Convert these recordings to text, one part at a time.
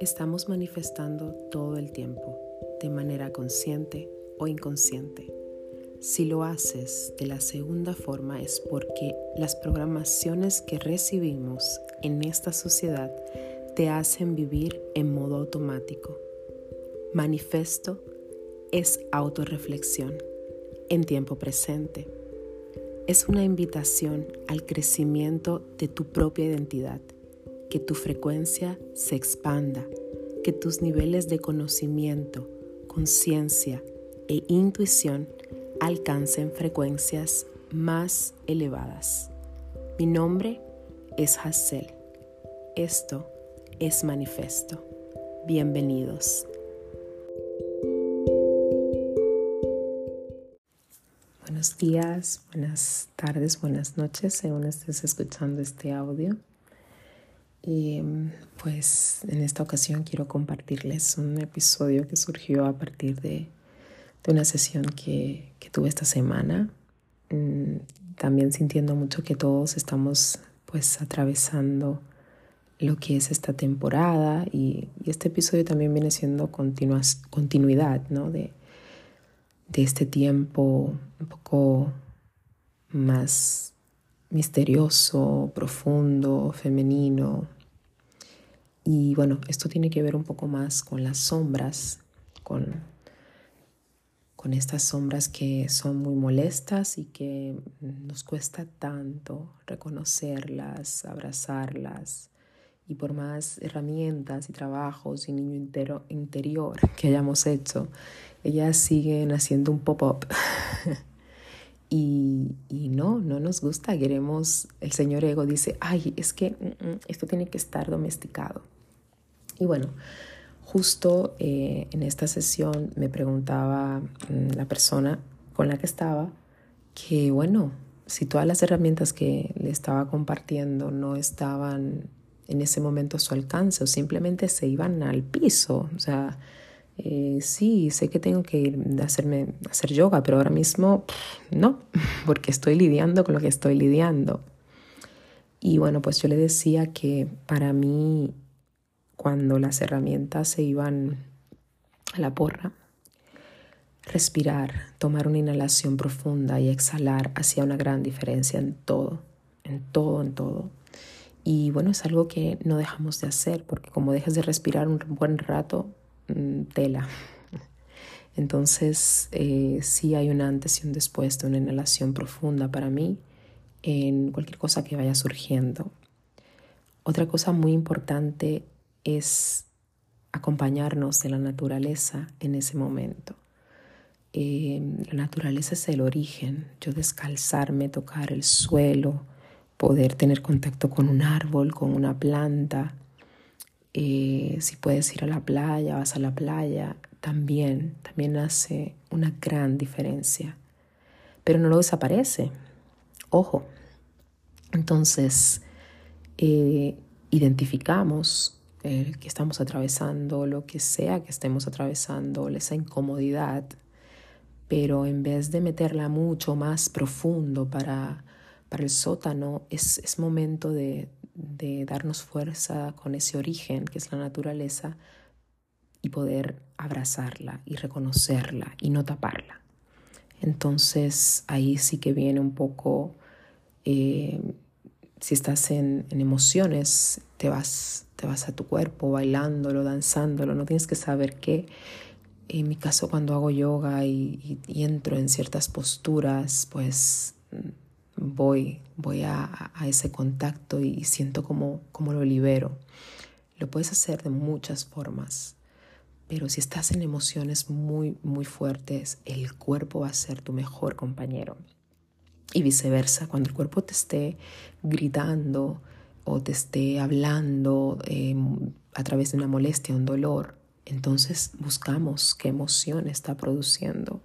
Estamos manifestando todo el tiempo, de manera consciente o inconsciente. Si lo haces de la segunda forma es porque las programaciones que recibimos en esta sociedad te hacen vivir en modo automático. Manifesto es autorreflexión en tiempo presente. Es una invitación al crecimiento de tu propia identidad que tu frecuencia se expanda, que tus niveles de conocimiento, conciencia e intuición alcancen frecuencias más elevadas. Mi nombre es Hassel. Esto es Manifesto. Bienvenidos. Buenos días, buenas tardes, buenas noches, según estés escuchando este audio. Y pues en esta ocasión quiero compartirles un episodio que surgió a partir de, una sesión que, tuve esta semana. Mm, también sintiendo mucho que todos estamos pues atravesando lo que es esta temporada y, este episodio también viene siendo continuidad ¿no? de, de este tiempo un poco más misterioso, profundo, femenino. Y bueno, esto tiene que ver un poco más con las sombras, con, con estas sombras que son muy molestas y que nos cuesta tanto reconocerlas, abrazarlas. Y por más herramientas y trabajos y niño interior que hayamos hecho, ellas siguen haciendo un pop-up Y, no, no nos gusta, queremos, el señor ego dice, ay, es que mm, mm, esto tiene que estar domesticado. Y bueno, justo eh, en esta sesión me preguntaba mm, la persona con la que estaba que, bueno, si todas las herramientas que le estaba compartiendo no estaban en ese momento a su alcance o simplemente se iban al piso, o sea, eh, sí, sé que tengo que ir a hacerme, hacer yoga, pero ahora mismo no, porque estoy lidiando con lo que estoy lidiando. Y bueno, pues yo le decía que para mí, cuando las herramientas se iban a la porra, respirar, tomar una inhalación profunda y exhalar hacía una gran diferencia en todo, en todo, en todo. Y bueno, es algo que no dejamos de hacer, porque como dejas de respirar un buen rato, tela. Entonces, eh, sí hay un antes y un después de una inhalación profunda para mí en cualquier cosa que vaya surgiendo. Otra cosa muy importante es acompañarnos de la naturaleza en ese momento. Em, la naturaleza es el origen. Yo descalzarme, tocar el suelo, poder tener contacto con un árbol, con una planta, eh, si puedes ir a la playa, vas a la playa, también, también hace una gran diferencia. Pero no lo desaparece. Ojo. Entonces, eh, identificamos que estamos atravesando, lo que sea que estemos atravesando, esa incomodidad, pero en vez de meterla mucho más profundo para, para el sótano, es, es momento de, de darnos fuerza con ese origen que es la naturaleza y poder abrazarla y reconocerla y no taparla. Entonces ahí sí que viene un poco, eh, si estás en, emociones, te vas, te vas a tu cuerpo bailándolo, danzándolo, no tienes que saber qué. En mi caso cuando hago yoga y entro en ciertas posturas, pues voy, voy a, ese contacto y siento como, como lo libero. Lo puedes hacer de muchas formas, pero si estás en emociones muy, muy fuertes, el cuerpo va a ser tu mejor compañero. Y viceversa, cuando el cuerpo te esté gritando o te esté hablando em, a través de una molestia, un dolor, entonces buscamos qué emoción está produciendo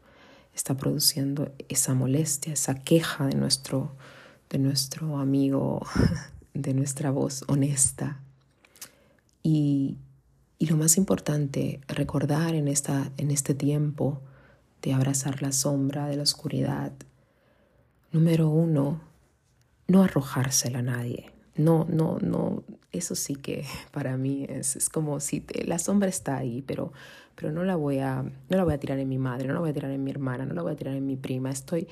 está produciendo esa molestia, esa queja de nuestro, de nuestro amigo, de nuestra voz honesta. Y, y lo más importante, recordar en, esta, en este tiempo de abrazar la sombra de la oscuridad, número uno, no arrojársela a nadie, no, no, no, eso sí que para mí es, es como si la sombra está ahí, pero, pero no, la voy a, no la voy a tirar en mi madre, no la voy a tirar en mi hermana, no la voy a tirar en mi prima, estoy,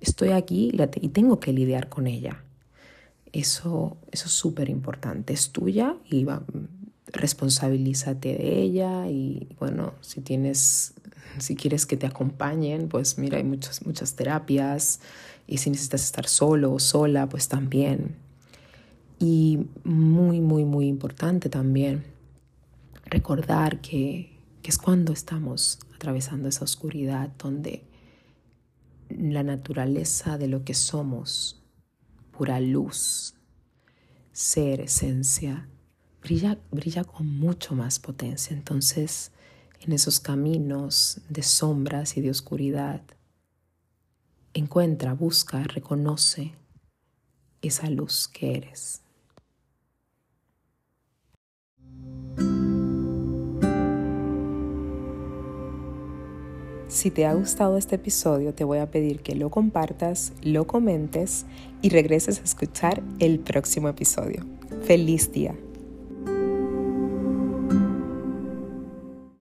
estoy aquí y, tengo que lidiar con ella. Eso, eso es súper importante, es tuya y responsabilízate de ella y bueno, si tienes, si quieres que te acompañen, pues mira, hay muchas, muchas terapias y si necesitas estar solo o sola, pues también. Y muy, muy, muy importante también recordar que, que es cuando estamos atravesando esa oscuridad donde la naturaleza de lo que somos, pura luz, ser, esencia, brilla, brilla con mucho más potencia. Entonces, en esos caminos de sombras y de oscuridad, encuentra, busca, reconoce esa luz que eres. Si te ha gustado este episodio, te voy a pedir que lo compartas, lo comentes y regreses a escuchar el próximo episodio. ¡Feliz día!